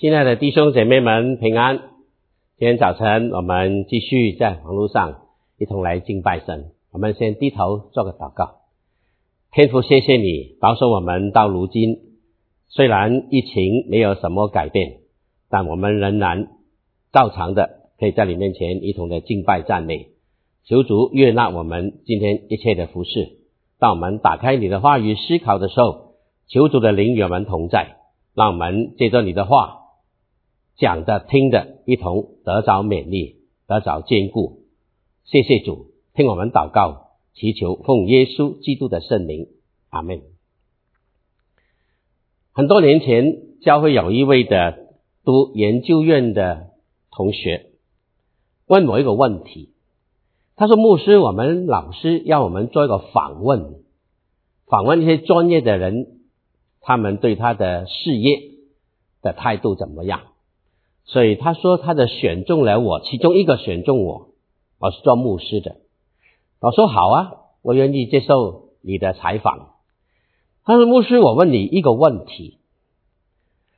亲爱的弟兄姐妹们，平安！今天早晨我们继续在网络上一同来敬拜神。我们先低头做个祷告。天父，谢谢你保守我们到如今，虽然疫情没有什么改变，但我们仍然照常的可以在你面前一同的敬拜赞美。求主悦纳我们今天一切的服饰。当我们打开你的话语思考的时候，求主的灵与我们同在，让我们借着你的话。讲的、听的，一同得着勉励，得着坚固。谢谢主，听我们祷告，祈求奉耶稣基督的圣名，阿门。很多年前，教会有一位的读研究院的同学问我一个问题，他说：“牧师，我们老师要我们做一个访问，访问一些专业的人，他们对他的事业的态度怎么样？”所以他说他的选中了我，其中一个选中我，我是做牧师的。我说好啊，我愿意接受你的采访。他说牧师，我问你一个问题，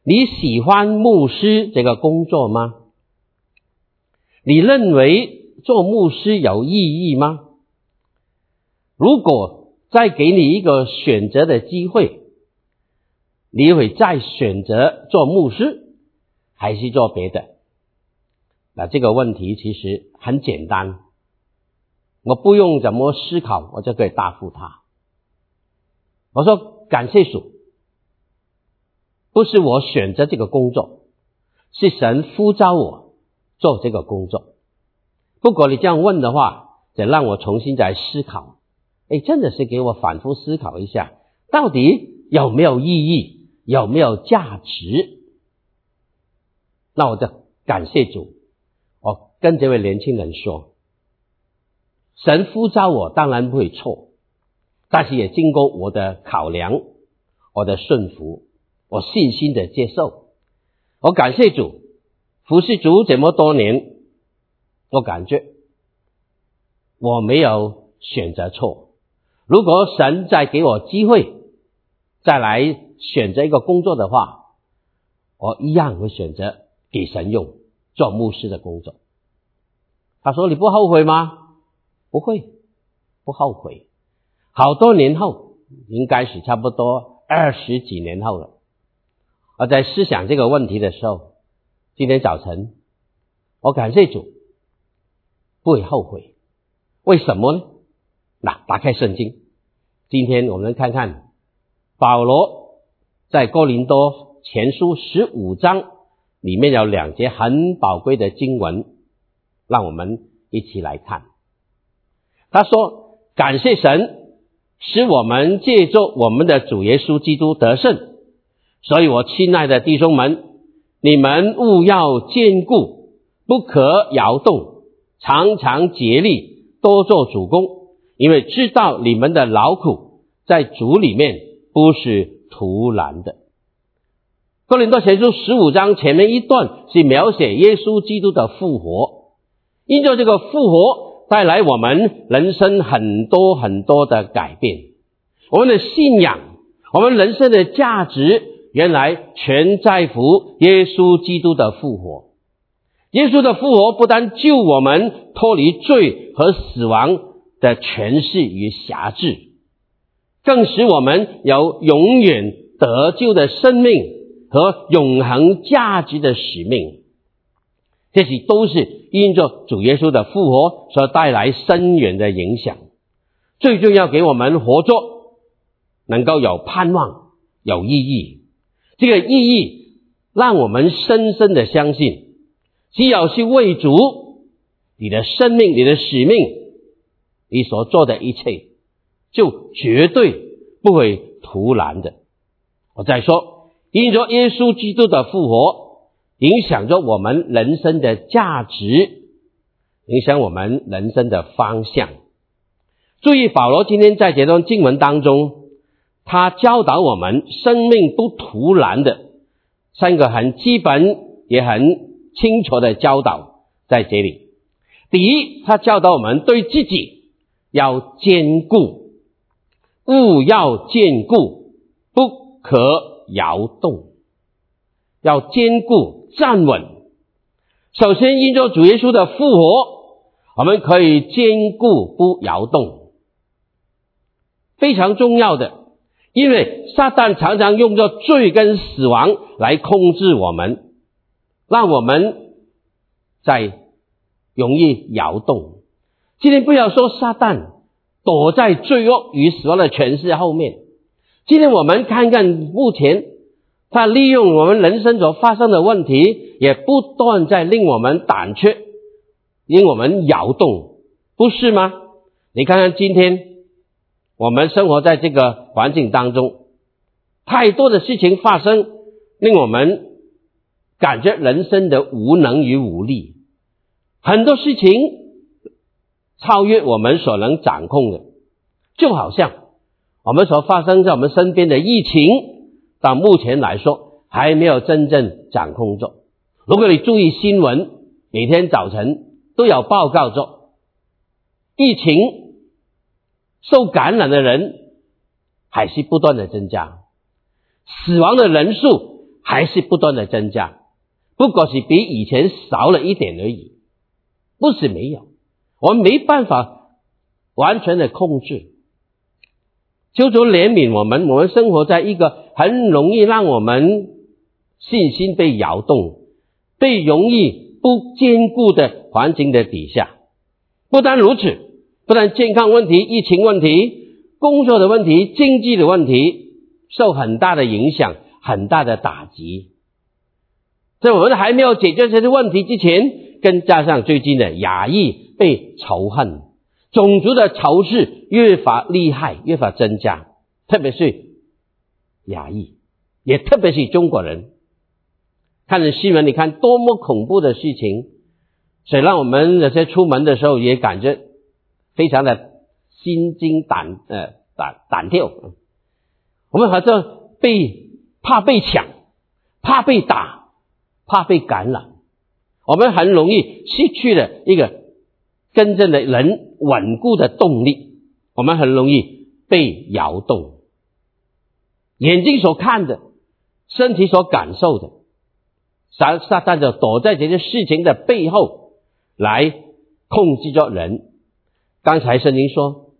你喜欢牧师这个工作吗？你认为做牧师有意义吗？如果再给你一个选择的机会，你会再选择做牧师？还是做别的？那这个问题其实很简单，我不用怎么思考，我就可以答复他。我说感谢主，不是我选择这个工作，是神呼召我做这个工作。不过你这样问的话，得让我重新再思考。哎，真的是给我反复思考一下，到底有没有意义，有没有价值？那我就感谢主，我跟这位年轻人说，神呼召我当然不会错，但是也经过我的考量，我的顺服，我信心的接受，我感谢主，服侍主这么多年，我感觉我没有选择错。如果神再给我机会，再来选择一个工作的话，我一样会选择。给神用做牧师的工作，他说：“你不后悔吗？”不会，不后悔。好多年后，应该是差不多二十几年后了。我在思想这个问题的时候，今天早晨，我感谢主，不会后悔。为什么呢？那打开圣经，今天我们看看保罗在哥林多前书十五章。里面有两节很宝贵的经文，让我们一起来看。他说：“感谢神，使我们借助我们的主耶稣基督得胜。所以我亲爱的弟兄们，你们务要坚固，不可摇动，常常竭力，多做主公，因为知道你们的劳苦在主里面不是徒然的。”哥林多前书十五章前面一段是描写耶稣基督的复活，因着这个复活带来我们人生很多很多的改变，我们的信仰，我们人生的价值，原来全在乎耶稣基督的复活。耶稣的复活不但救我们脱离罪和死亡的权势与辖制，更使我们有永远得救的生命。和永恒价值的使命，这些都是因着主耶稣的复活所带来深远的影响。最重要，给我们活着能够有盼望、有意义。这个意义让我们深深的相信，只要是为主，你的生命、你的使命，你所做的一切，就绝对不会徒然的。我再说。因着耶稣基督的复活，影响着我们人生的价值，影响我们人生的方向。注意，保罗今天在这段经文当中，他教导我们生命不徒然的三个很基本也很清楚的教导在这里。第一，他教导我们对自己要坚固，勿要坚固，不可。摇动，要坚固站稳。首先，因着主耶稣的复活，我们可以坚固不摇动，非常重要的。因为撒旦常常用着罪跟死亡来控制我们，让我们在容易摇动。今天不要说撒旦躲在罪恶与死亡的权势后面，今天我们看看目前他利用我们人生所发生的问题，也不断在令我们胆怯，令我们摇动，不是吗？你看看今天。我们生活在这个环境当中，太多的事情发生，令我们感觉人生的无能与无力。很多事情超越我们所能掌控的，就好像我们所发生在我们身边的疫情，到目前来说还没有真正掌控住。如果你注意新闻，每天早晨都有报告着疫情。受感染的人还是不断的增加，死亡的人数还是不断的增加，不过是比以前少了一点而已，不是没有，我们没办法完全的控制。求主怜悯我们，我们生活在一个很容易让我们信心被摇动、被容易不坚固的环境的底下。不单如此。不但健康问题、疫情问题、工作的问题、经济的问题受很大的影响、很大的打击，在我们还没有解决这些问题之前，更加上最近的亚裔被仇恨、种族的仇视越发厉害、越发增加，特别是亚裔，也特别是中国人。看着新闻，你看多么恐怖的事情，所以让我们有些出门的时候也感觉。非常的心惊胆呃胆胆跳，我们好像被怕被抢，怕被打，怕被感染，我们很容易失去了一个真正的人稳固的动力，我们很容易被摇动，眼睛所看的，身体所感受的，撒撒旦就躲在这些事情的背后来控制着人。刚才圣经说，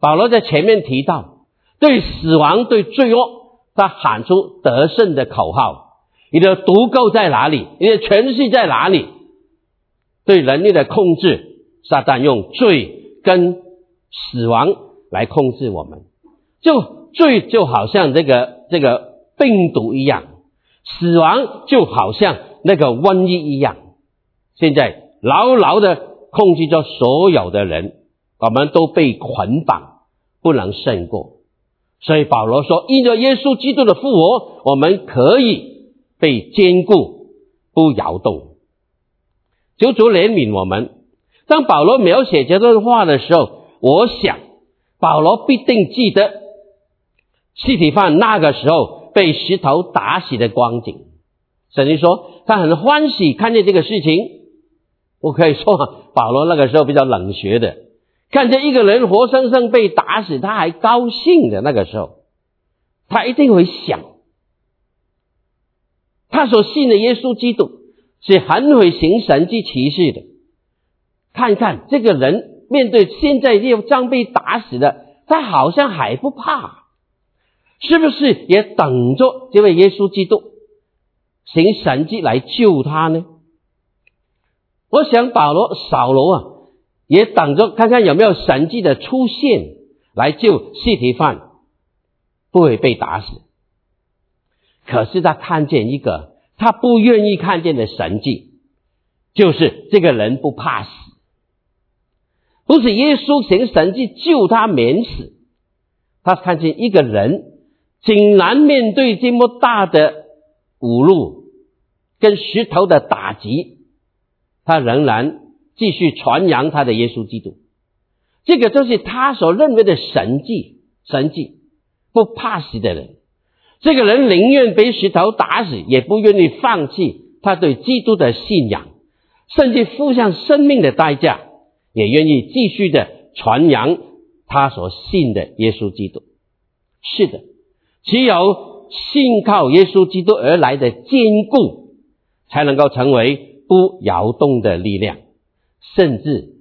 保罗在前面提到，对死亡、对罪恶，他喊出得胜的口号。你的独构在哪里？你的权势在哪里？对人类的控制，撒旦用罪跟死亡来控制我们。就罪就好像这个这个病毒一样，死亡就好像那个瘟疫一样，现在牢牢的控制着所有的人。我们都被捆绑，不能胜过。所以保罗说：“因着耶稣基督的复活，我们可以被坚固，不摇动。”求主怜悯我们。当保罗描写这段话的时候，我想保罗必定记得西体犯那个时候被石头打死的光景。圣经说他很欢喜看见这个事情。我可以说，保罗那个时候比较冷血的。看见一个人活生生被打死，他还高兴的那个时候，他一定会想，他所信的耶稣基督是很会行神迹奇事的。看看这个人面对现在又将被打死的，他好像还不怕，是不是也等着这位耶稣基督行神迹来救他呢？我想保罗、扫罗啊。也等着看看有没有神迹的出现来救细提犯，不会被打死。可是他看见一个他不愿意看见的神迹，就是这个人不怕死，不是耶稣行神迹救他免死，他看见一个人竟然面对这么大的侮辱跟石头的打击，他仍然。继续传扬他的耶稣基督，这个就是他所认为的神迹。神迹不怕死的人，这个人宁愿被石头打死，也不愿意放弃他对基督的信仰，甚至付上生命的代价，也愿意继续的传扬他所信的耶稣基督。是的，只有信靠耶稣基督而来的坚固，才能够成为不摇动的力量。甚至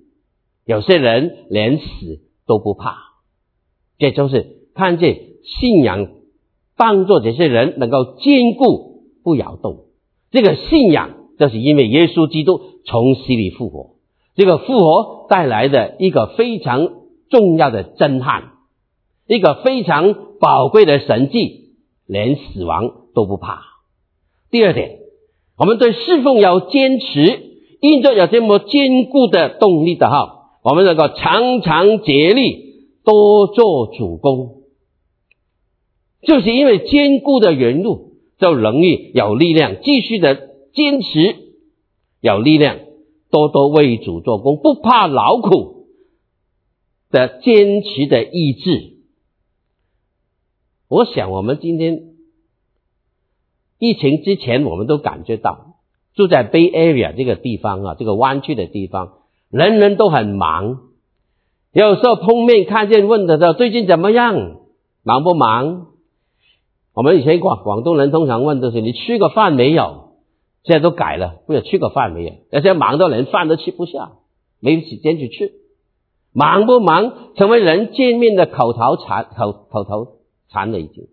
有些人连死都不怕，这就是看见信仰帮助这些人能够坚固不摇动。这个信仰就是因为耶稣基督从死里复活，这个复活带来的一个非常重要的震撼，一个非常宝贵的神迹，连死亡都不怕。第二点，我们对侍奉要坚持。因着有这么坚固的动力的哈，我们能够常常竭力多做主公，就是因为坚固的原路，就容易有力量继续的坚持，有力量多多为主做工，不怕劳苦的坚持的意志。我想，我们今天疫情之前，我们都感觉到。住在 Bay Area 这个地方啊，这个湾区的地方，人人都很忙。有时候碰面看见问的时候，最近怎么样？忙不忙？我们以前广广东人通常问的是你吃过饭没有？现在都改了，不要吃个饭没有？而且忙到连饭都吃不下，没有时间去吃。忙不忙？成为人见面的口头禅，口口头禅了已经。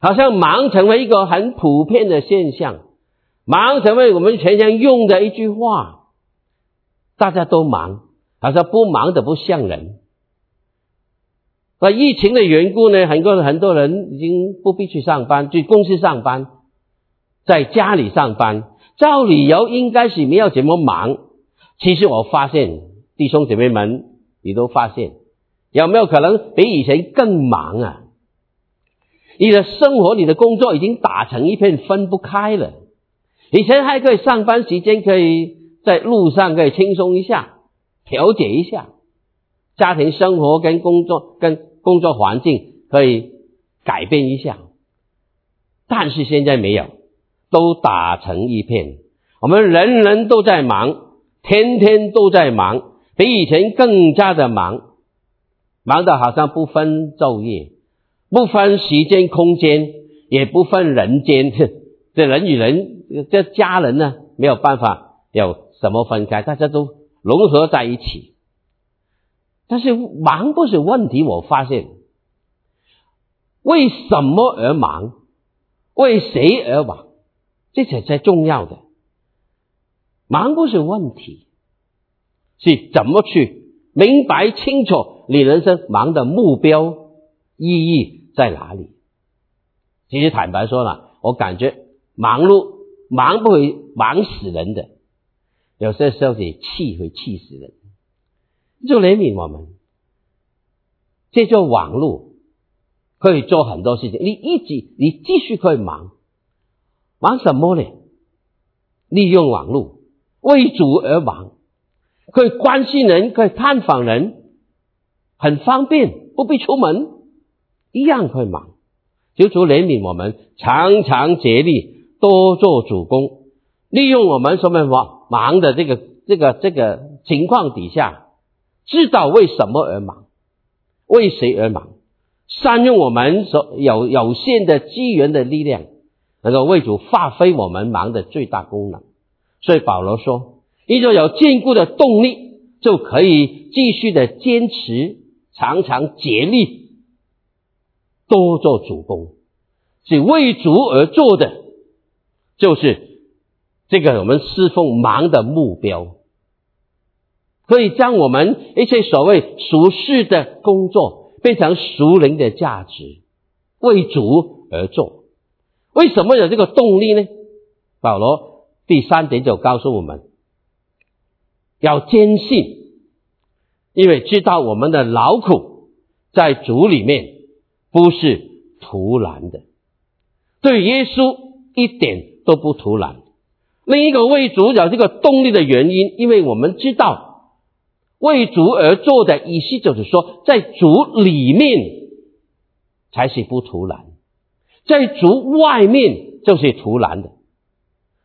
好像忙成为一个很普遍的现象。忙成为我们全常用的一句话，大家都忙，他说不忙的不像人。那疫情的缘故呢，很多很多人已经不必去上班，去公司上班，在家里上班，照理由应该是没有怎么忙。其实我发现弟兄姐妹们，你都发现有没有可能比以前更忙啊？你的生活、你的工作已经打成一片，分不开了。以前还可以上班时间可以在路上可以轻松一下，调节一下家庭生活跟工作跟工作环境可以改变一下，但是现在没有，都打成一片。我们人人都在忙，天天都在忙，比以前更加的忙，忙得好像不分昼夜，不分时间空间，也不分人间。这人与人，这家人呢，没有办法有什么分开，大家都融合在一起。但是忙不是问题，我发现，为什么而忙？为谁而忙？这才最重要的。忙不是问题，是怎么去明白清楚你人生忙的目标意义在哪里？其实坦白说了，我感觉。忙碌忙不会忙死人的，有些时候你气会气死人。就怜悯我们，这叫网络可以做很多事情。你一直你继续可以忙，忙什么呢？利用网络为主而忙，可以关心人，可以探访人，很方便，不必出门，一样可以忙。求主怜悯我们，常常竭力。多做主公，利用我们什么忙忙的这个这个这个情况底下，知道为什么而忙，为谁而忙，善用我们所有有限的资源的力量，能够为主发挥我们忙的最大功能。所以保罗说，一种有坚固的动力，就可以继续的坚持，常常竭力多做主公，是为主而做的。就是这个我们侍奉忙的目标，可以将我们一些所谓俗世的工作变成熟灵的价值，为主而做。为什么有这个动力呢？保罗第三点就告诉我们，要坚信，因为知道我们的劳苦在主里面不是徒然的，对耶稣一点。都不徒然。另一个为主角这个动力的原因，因为我们知道为主而做的意思，就是说在主里面才是不徒然，在主外面就是徒然的。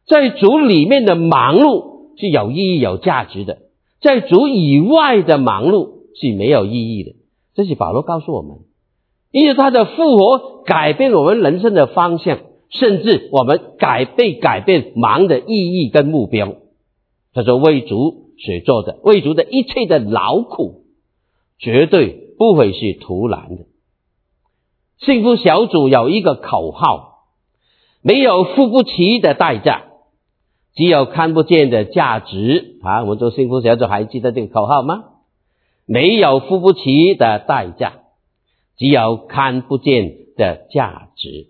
在主里面的忙碌是有意义、有价值的，在主以外的忙碌是没有意义的。这是保罗告诉我们，因为他的复活改变我们人生的方向，甚至我们改被改变忙的意义跟目标。他说：“为主所做的，为主的一切的劳苦，绝对不会是徒然的。”幸福小组有一个口号：没有付不起的代价，只有看不见的价值。啊，我们做幸福小组还记得这个口号吗？没有付不起的代价，只有看不见的价值。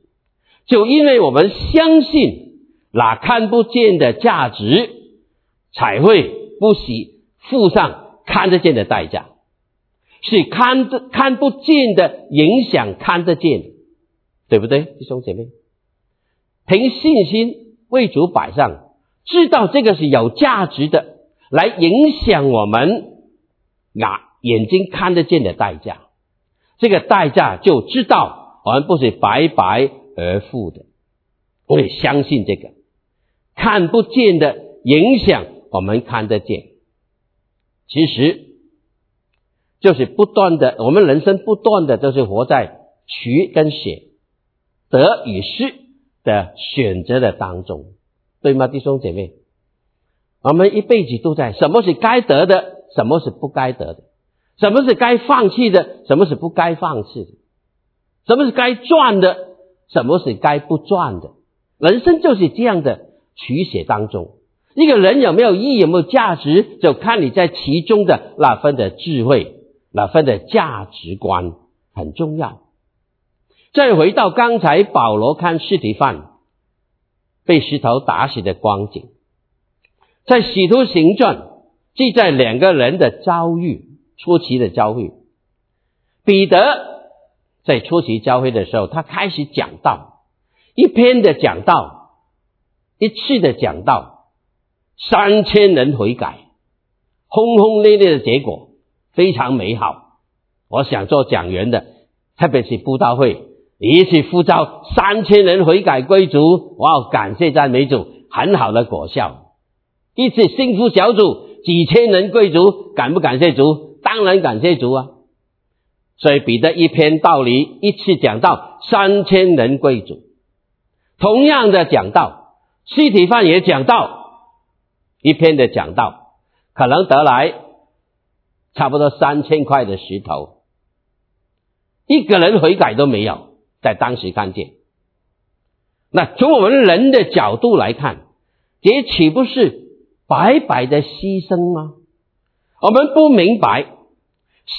就因为我们相信那看不见的价值，才会不惜付上看得见的代价。是看得看不见的影响看得见，对不对，弟兄姐妹？凭信心为主摆上，知道这个是有价值的，来影响我们啊眼睛看得见的代价。这个代价就知道我们不是白白而付的。我也相信这个看不见的影响，我们看得见。其实。就是不断的，我们人生不断的都是活在取跟舍、得与失的选择的当中，对吗，弟兄姐妹？我们一辈子都在什么是该得的，什么是不该得的，什么是该放弃的，什么是不该放弃的，什么是该赚的，什么是该不赚的。人生就是这样的取舍当中，一个人有没有意义，有没有价值，就看你在其中的那份的智慧。那份的价值观很重要。再回到刚才保罗看尸体犯被石头打死的光景，在使徒行传记载两个人的遭遇，初期的遭遇。彼得在初期教会的时候，他开始讲道，一篇的讲道，一次的讲道，三千人悔改，轰轰烈烈的结果。非常美好，我想做讲员的，特别是布道会，一次呼召三千人悔改归主，哇！感谢赞美主，很好的果效。一次幸福小组几千人归主，感不感谢主？当然感谢主啊！所以彼得一篇道理，一次讲到三千人归主，同样的讲道，西体范也讲到一篇的讲道，可能得来。差不多三千块的石头，一个人悔改都没有，在当时看见。那从我们人的角度来看，这岂不是白白的牺牲吗？我们不明白，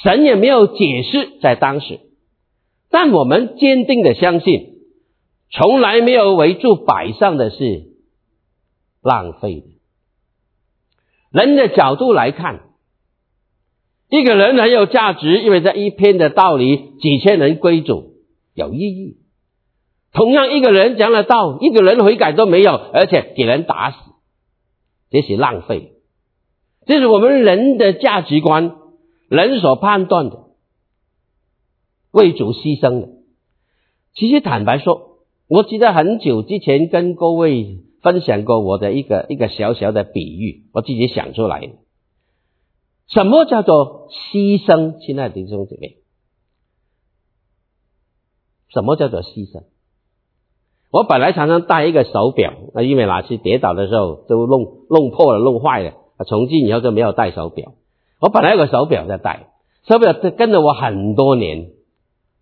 神也没有解释在当时，但我们坚定的相信，从来没有围住摆上的是浪费的。人的角度来看。一个人很有价值，因为这一篇的道理，几千人归主有意义。同样，一个人讲了道，一个人悔改都没有，而且给人打死，这是浪费。这是我们人的价值观，人所判断的，为主牺牲的。其实坦白说，我记得很久之前跟各位分享过我的一个一个小小的比喻，我自己想出来的。什么叫做牺牲？亲爱的弟兄姊妹，什么叫做牺牲？我本来常常戴一个手表，那因为哪次跌倒的时候都弄弄破了、弄坏了，从今以后就没有戴手表。我本来有个手表在戴，手表跟着我很多年，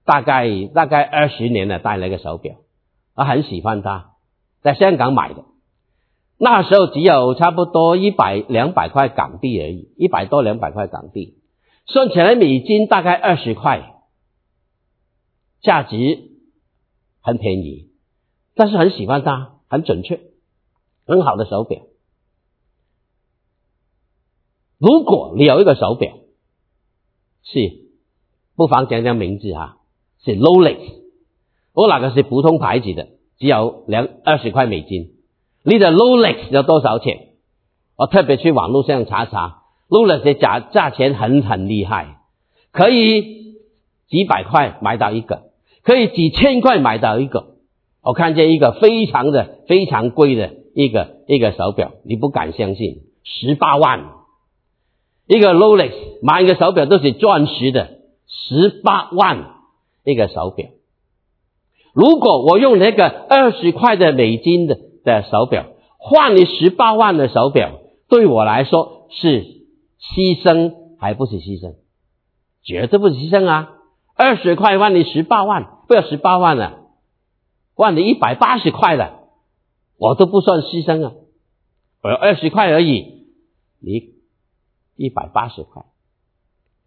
大概大概二十年了，戴了一个手表，我很喜欢它，在香港买的。那时候只有差不多一百两百块港币而已，一百多两百块港币，算起来美金大概二十块，价值很便宜，但是很喜欢它，很准确，很好的手表。如果你有一个手表，是不妨讲讲名字哈，是 Rolex，我那个是普通牌子的，只有两二十块美金。你的 Rolex 要多少钱？我特别去网络上查查，Rolex 的价价钱很很厉害，可以几百块买到一个，可以几千块买到一个。我看见一个非常的非常贵的一个一个手表，你不敢相信，十八万一个 Rolex 买一个手表都是钻石的，十八万一个手表。如果我用那个二十块的美金的的手表换你十八万的手表，对我来说是牺牲还不是牺牲？绝对不是牺牲啊！二十块换你十八万，不要十八万了，换你一百八十块了，我都不算牺牲啊！我要二十块而已，你一百八十块，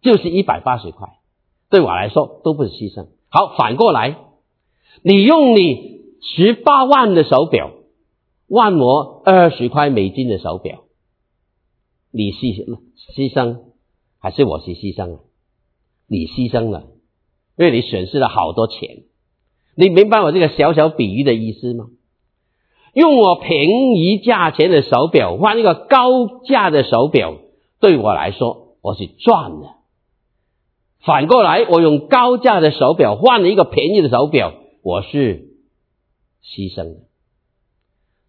就是一百八十块，对我来说都不是牺牲。好，反过来。你用你十八万的手表换我二十块美金的手表，你牺牺牲还是我是牺牲？你牺牲了，因为你损失了好多钱。你明白我这个小小比喻的意思吗？用我便宜价钱的手表换一个高价的手表，对我来说我是赚了。反过来，我用高价的手表换了一个便宜的手表。我是牺牲的，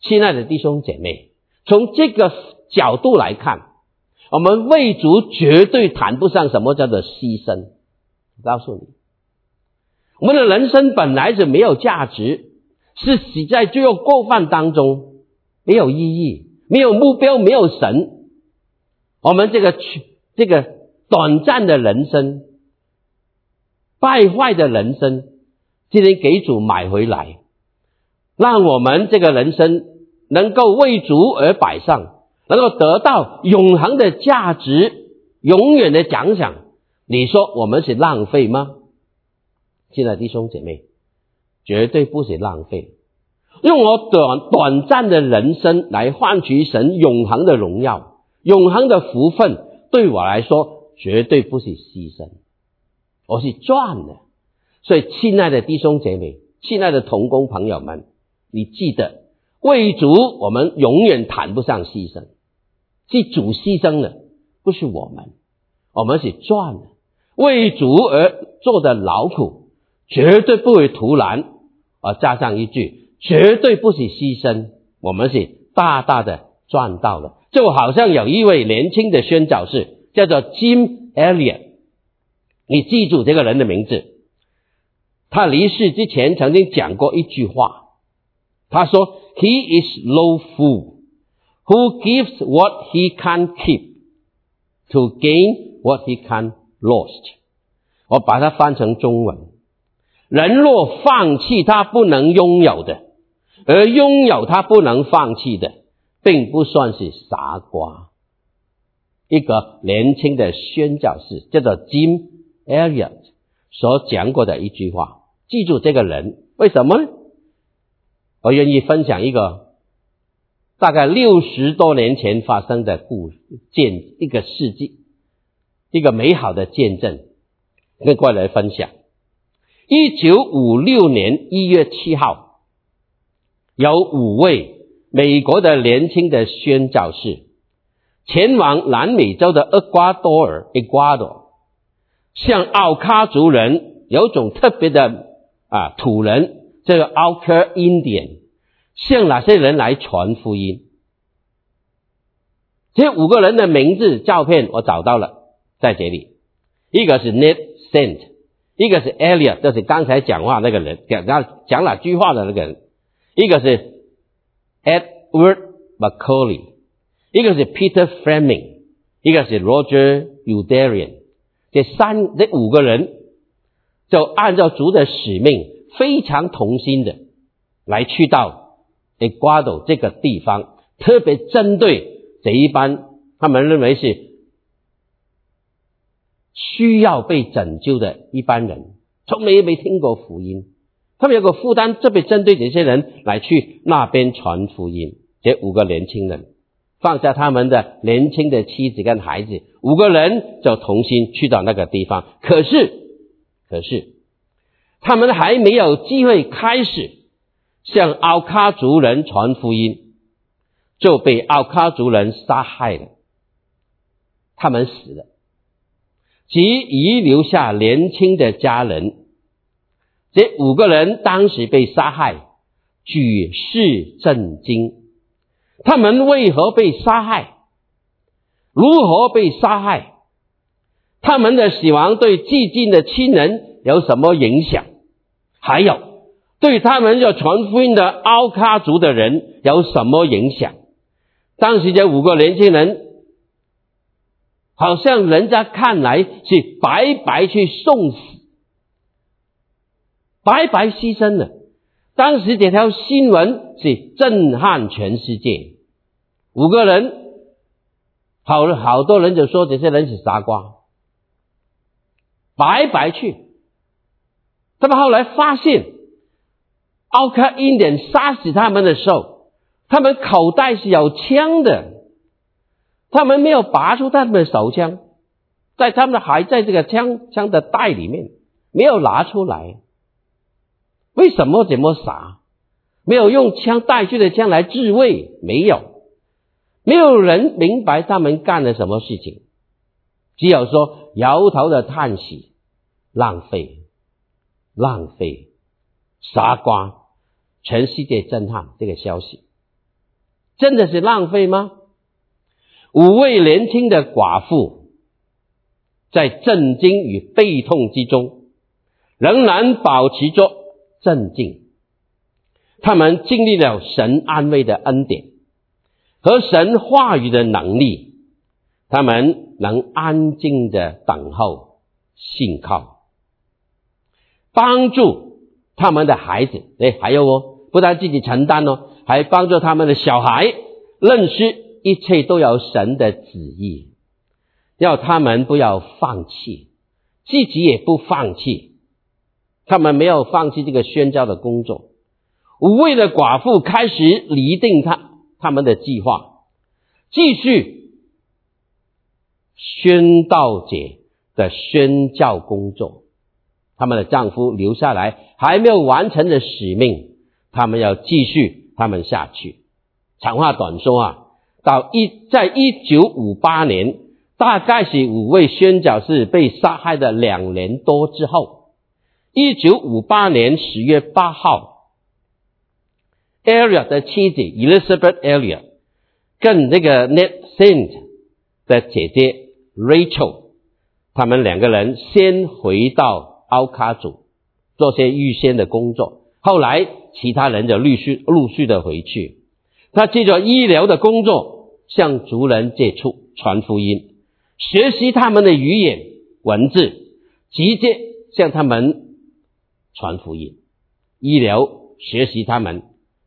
亲爱的弟兄姐妹，从这个角度来看，我们魏族绝对谈不上什么叫做牺牲。告诉你，我们的人生本来是没有价值，是死在罪恶过犯当中，没有意义，没有目标，没有神。我们这个这个短暂的人生，败坏的人生。今天给主买回来，让我们这个人生能够为主而摆上，能够得到永恒的价值、永远的奖赏。你说我们是浪费吗？亲爱的弟兄姐妹，绝对不是浪费。用我短短暂的人生来换取神永恒的荣耀、永恒的福分，对我来说绝对不是牺牲，我是赚的。所以，亲爱的弟兄姐妹，亲爱的同工朋友们，你记得为主，我们永远谈不上牺牲，是主牺牲了，不是我们，我们是赚了。为主而做的劳苦，绝对不会徒然。而加上一句，绝对不是牺牲，我们是大大的赚到了。就好像有一位年轻的宣教士，叫做 Jim Elliot，你记住这个人的名字。他离世之前曾经讲过一句话，他说：“He is no fool who gives what he can keep to gain what he can lost。”我把它翻成中文：人若放弃他不能拥有的，而拥有他不能放弃的，并不算是傻瓜。一个年轻的宣教士叫做 Jim Elliot 所讲过的一句话。记住这个人，为什么呢？我愿意分享一个大概六十多年前发生的故见一个事迹，一个美好的见证，跟各位来分享。一九五六年一月七号，有五位美国的年轻的宣教士前往南美洲的厄瓜多尔 （Ecuador），向奥卡族人有种特别的。啊，土人这个 Outer Indian 向哪些人来传福音？这五个人的名字、照片我找到了，在这里。一个是 Ned Saint，一个是 Elliot，就是刚才讲话那个人，讲讲讲哪句话的那个人。一个是 Edward Macaulay，一个是 Peter Fleming，一个是 Roger Udarian。这三这五个人。就按照主的使命，非常同心的来去到诶瓜斗这个地方，特别针对这一班他们认为是需要被拯救的一般人，从来也没听过福音，他们有个负担，特别针对这些人来去那边传福音。这五个年轻人放下他们的年轻的妻子跟孩子，五个人就同心去到那个地方，可是。可是，他们还没有机会开始向奥卡族人传福音，就被奥卡族人杀害了。他们死了，即遗留下年轻的家人。这五个人当时被杀害，举世震惊。他们为何被杀害？如何被杀害？他们的死亡对寂静的亲人有什么影响？还有对他们要传福音的奥卡族的人有什么影响？当时这五个年轻人，好像人家看来是白白去送死，白白牺牲了。当时这条新闻是震撼全世界，五个人，好好多人就说这些人是傻瓜，白白去。他们后来发现，奥克因点杀死他们的时候，他们口袋是有枪的，他们没有拔出他们的手枪，在他们还在这个枪枪的袋里面，没有拿出来。为什么这么傻？没有用枪带去的枪来自卫，没有，没有人明白他们干了什么事情，只有说摇头的叹息，浪费，浪费，傻瓜，全世界震撼这个消息，真的是浪费吗？五位年轻的寡妇在震惊与悲痛之中，仍然保持着。镇静，他们经历了神安慰的恩典和神话语的能力，他们能安静的等候、信靠，帮助他们的孩子。哎，还有哦，不但自己承担哦，还帮助他们的小孩认识一切都有神的旨意，要他们不要放弃，自己也不放弃。他们没有放弃这个宣教的工作。五位的寡妇开始拟定他他们的计划，继续宣道者的宣教工作。他们的丈夫留下来还没有完成的使命，他们要继续他们下去。长话短说啊，到一在一九五八年，大概是五位宣教士被杀害的两年多之后。一九五八年十月八号 a r i a 的妻子 Elizabeth a r i a 跟那个 Net Saint 的姐姐 Rachel，他们两个人先回到奥卡组做些预先的工作，后来其他人就陆续陆续的回去。他借着医疗的工作向族人接触传福音，学习他们的语言文字，直接向他们。传福音、医疗、学习他们、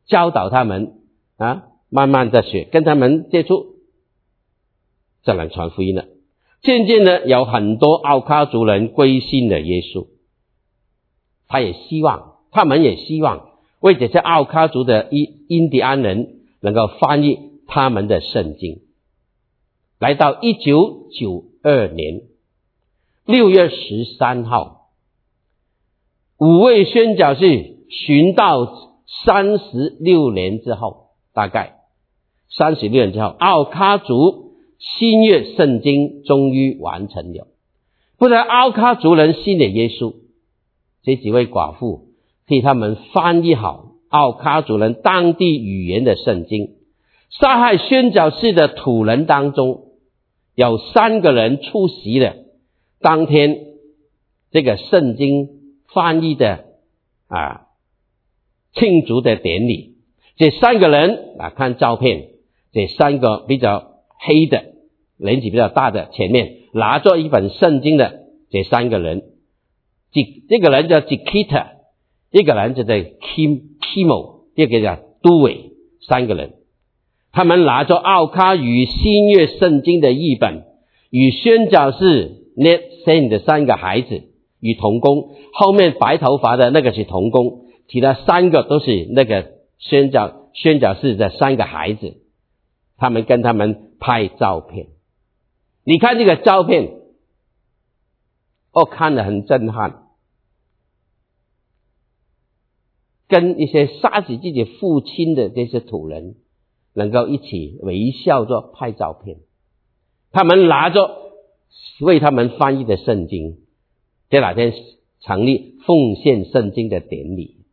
教导他们啊，慢慢的学，跟他们接触，就能传福音了。渐渐的，有很多奥卡族人归信了耶稣。他也希望，他们也希望为这些奥卡族的印印第安人能够翻译他们的圣经。来到一九九二年六月十三号。五位宣教士寻到三十六年之后，大概三十六年之后，奥卡族新约圣经终于完成了。不但奥卡族人信了耶稣，这几位寡妇替他们翻译好奥卡族人当地语言的圣经。杀害宣教士的土人当中，有三个人出席了当天这个圣经。翻译的啊，庆祝的典礼，这三个人啊，看照片，这三个比较黑的，年纪比较大的，前面拿着一本圣经的这三个人，这这个人叫 Jikita，一个人就叫 Kim Kimo，一个叫都伟，三个人，他们拿着奥卡与新约圣经的译本，与宣教士 Net Sen 的三个孩子。与童工，后面白头发的那个是童工，其他三个都是那个宣教宣教士的三个孩子，他们跟他们拍照片。你看这个照片，我看得很震撼，跟一些杀死自己父亲的这些土人能够一起微笑着拍照片，他们拿着为他们翻译的圣经。这两天成立奉献圣经的典礼，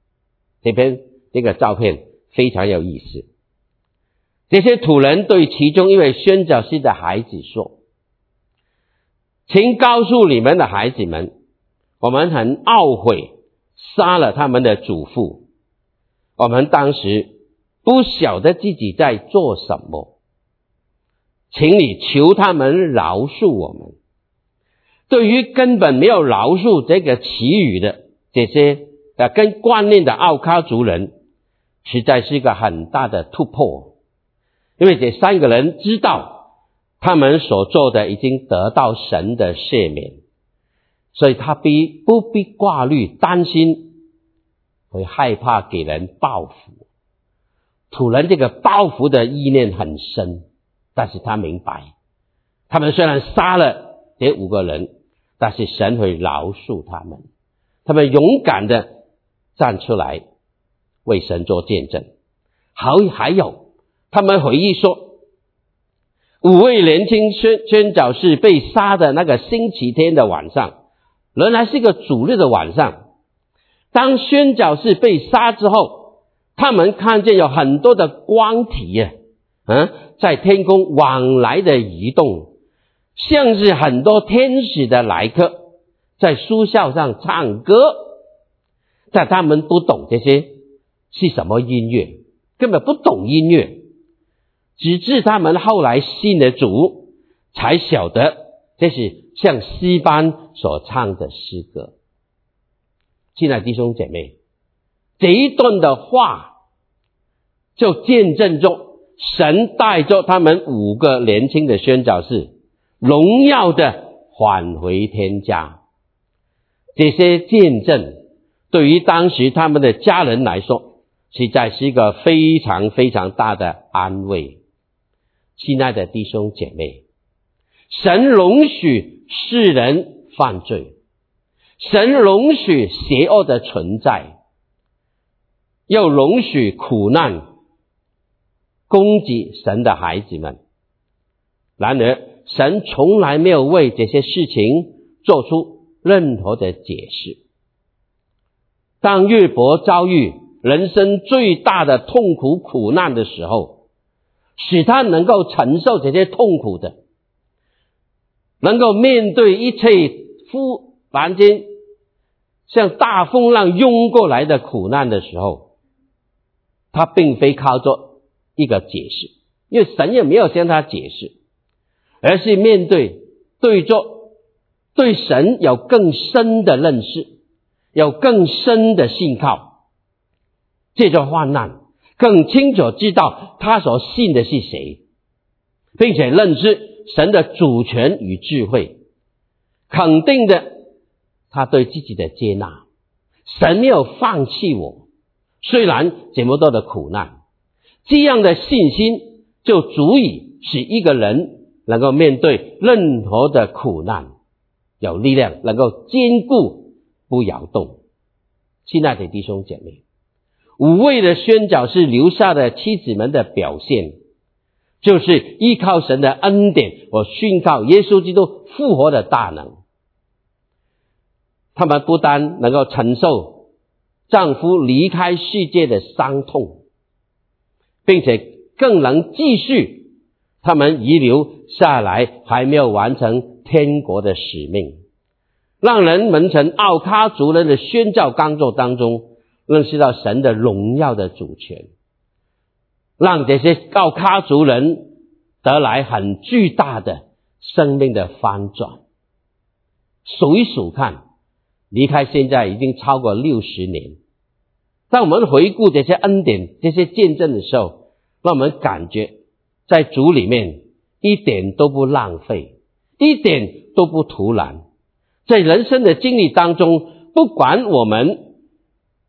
这边这个照片非常有意思。这些土人对其中一位宣教师的孩子说：“请告诉你们的孩子们，我们很懊悔杀了他们的祖父。我们当时不晓得自己在做什么，请你求他们饶恕我们。对于根本没有饶恕这个词语的这些呃跟观念的奥卡族人，实在是一个很大的突破，因为这三个人知道他们所做的已经得到神的赦免，所以他必不必挂虑担心。会害怕给人报复，土人这个报复的意念很深，但是他明白，他们虽然杀了这五个人，但是神会饶恕他们，他们勇敢的站出来为神做见证。好，还有他们回忆说，五位年轻宣宣教士被杀的那个星期天的晚上，原来是一个主日的晚上。当宣教士被杀之后，他们看见有很多的光体呀，嗯，在天空往来的移动，像是很多天使的来客在书校上唱歌，但他们不懂这些是什么音乐，根本不懂音乐，直至他们后来信了主，才晓得这是像诗班所唱的诗歌。亲爱的弟兄姐妹，这一段的话就见证着神带着他们五个年轻的宣教士荣耀的返回天家。这些见证对于当时他们的家人来说，实在是一个非常非常大的安慰。亲爱的弟兄姐妹，神容许世人犯罪。神容许邪恶的存在，又容许苦难攻击神的孩子们。然而，神从来没有为这些事情做出任何的解释。当约伯遭遇人生最大的痛苦苦难的时候，使他能够承受这些痛苦的，能够面对一切夫凡间。像大风浪涌过来的苦难的时候，他并非靠着一个解释，因为神也没有向他解释，而是面对对着对神有更深的认识，有更深的信靠，借着患难更清楚知道他所信的是谁，并且认知神的主权与智慧，肯定的。他对自己的接纳，神没有放弃我，虽然这么多的苦难，这样的信心就足以使一个人能够面对任何的苦难，有力量能够坚固不摇动。亲爱的弟兄姐妹，五位的宣教是留下的妻子们的表现，就是依靠神的恩典，我信靠耶稣基督复活的大能。他们不单能够承受丈夫离开世界的伤痛，并且更能继续他们遗留下来还没有完成天国的使命，让人们从奥卡族人的宣教工作当中认识到神的荣耀的主权，让这些奥卡族人得来很巨大的生命的翻转。数一数看。离开现在已经超过六十年。当我们回顾这些恩典、这些见证的时候，让我们感觉在主里面一点都不浪费，一点都不突然。在人生的经历当中，不管我们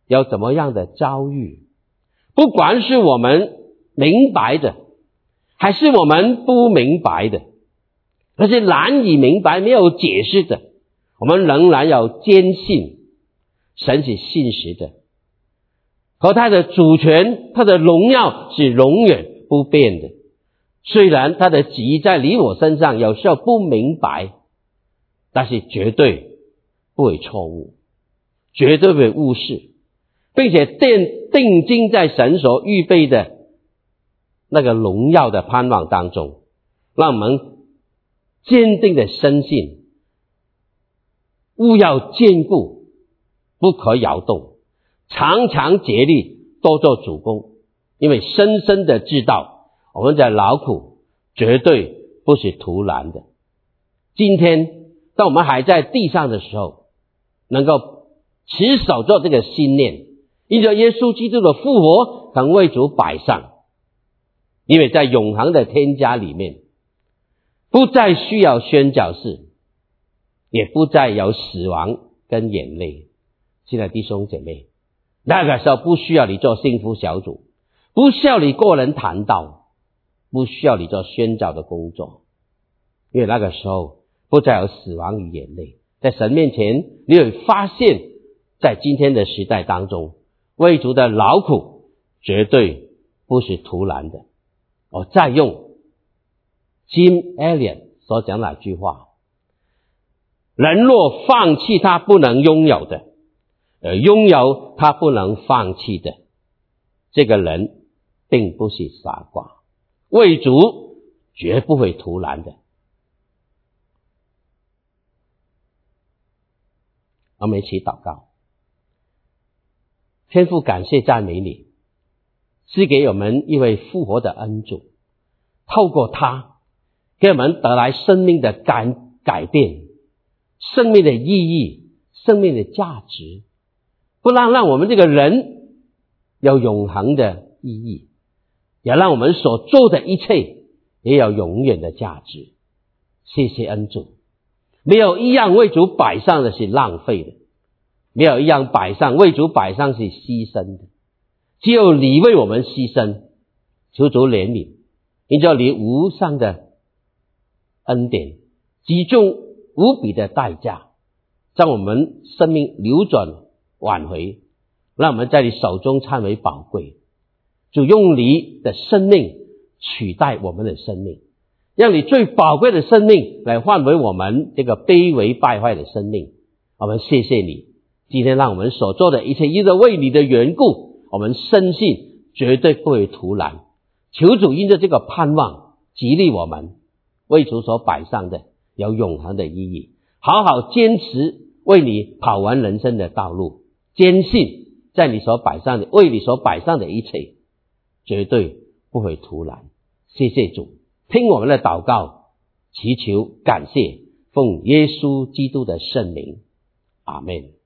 有怎么样的遭遇，不管是我们明白的，还是我们不明白的，那些难以明白、没有解释的。我们仍然要坚信神是信实的，和他的主权、他的荣耀是永远不变的。虽然他的旨意在你我身上有时候不明白，但是绝对不会错误，绝对不会误事，并且定定睛在神所预备的那个荣耀的盼望当中，让我们坚定的深信。勿要坚固，不可摇动，常常竭力多做主公，因为深深的知道我们的劳苦绝对不是徒然的。今天当我们还在地上的时候，能够持守着这个信念，因着耶稣基督的复活，能为主摆上，因为在永恒的天家里面，不再需要宣教士。也不再有死亡跟眼泪。亲爱的弟兄姐妹，那个时候不需要你做幸福小组，不需要你个人谈道，不需要你做宣教的工作，因为那个时候不再有死亡与眼泪。在神面前，你会发现，在今天的时代当中，为主的劳苦绝对不是徒然的。我再用 Jim Elliot 所讲那句话。人若放弃他不能拥有的，而拥有他不能放弃的，这个人并不是傻瓜，为主绝不会徒然的。我们一起祷告，天父感谢赞美你，赐给我们一位复活的恩主，透过他给我们得来生命的改改变。生命的意义，生命的价值，不让让我们这个人有永恒的意义，也让我们所做的一切也有永远的价值。谢谢恩主，没有一样为主摆上的是浪费的，没有一样摆上为主摆上是牺牲的，只有你为我们牺牲，求主怜悯，因着你无上的恩典，集中。无比的代价，将我们生命扭转挽回，让我们在你手中参为宝贵。就用你的生命取代我们的生命，让你最宝贵的生命来换回我们这个卑微败坏的生命。我们谢谢你，今天让我们所做的一切，因着为你的缘故，我们深信绝对不会徒然。求主因着这个盼望，激励我们为主所摆上的。有永恒的意义，好好坚持为你跑完人生的道路，坚信在你所摆上的为你所摆上的一切，绝对不会徒然。谢谢主，听我们的祷告，祈求感谢，奉耶稣基督的圣名，阿门。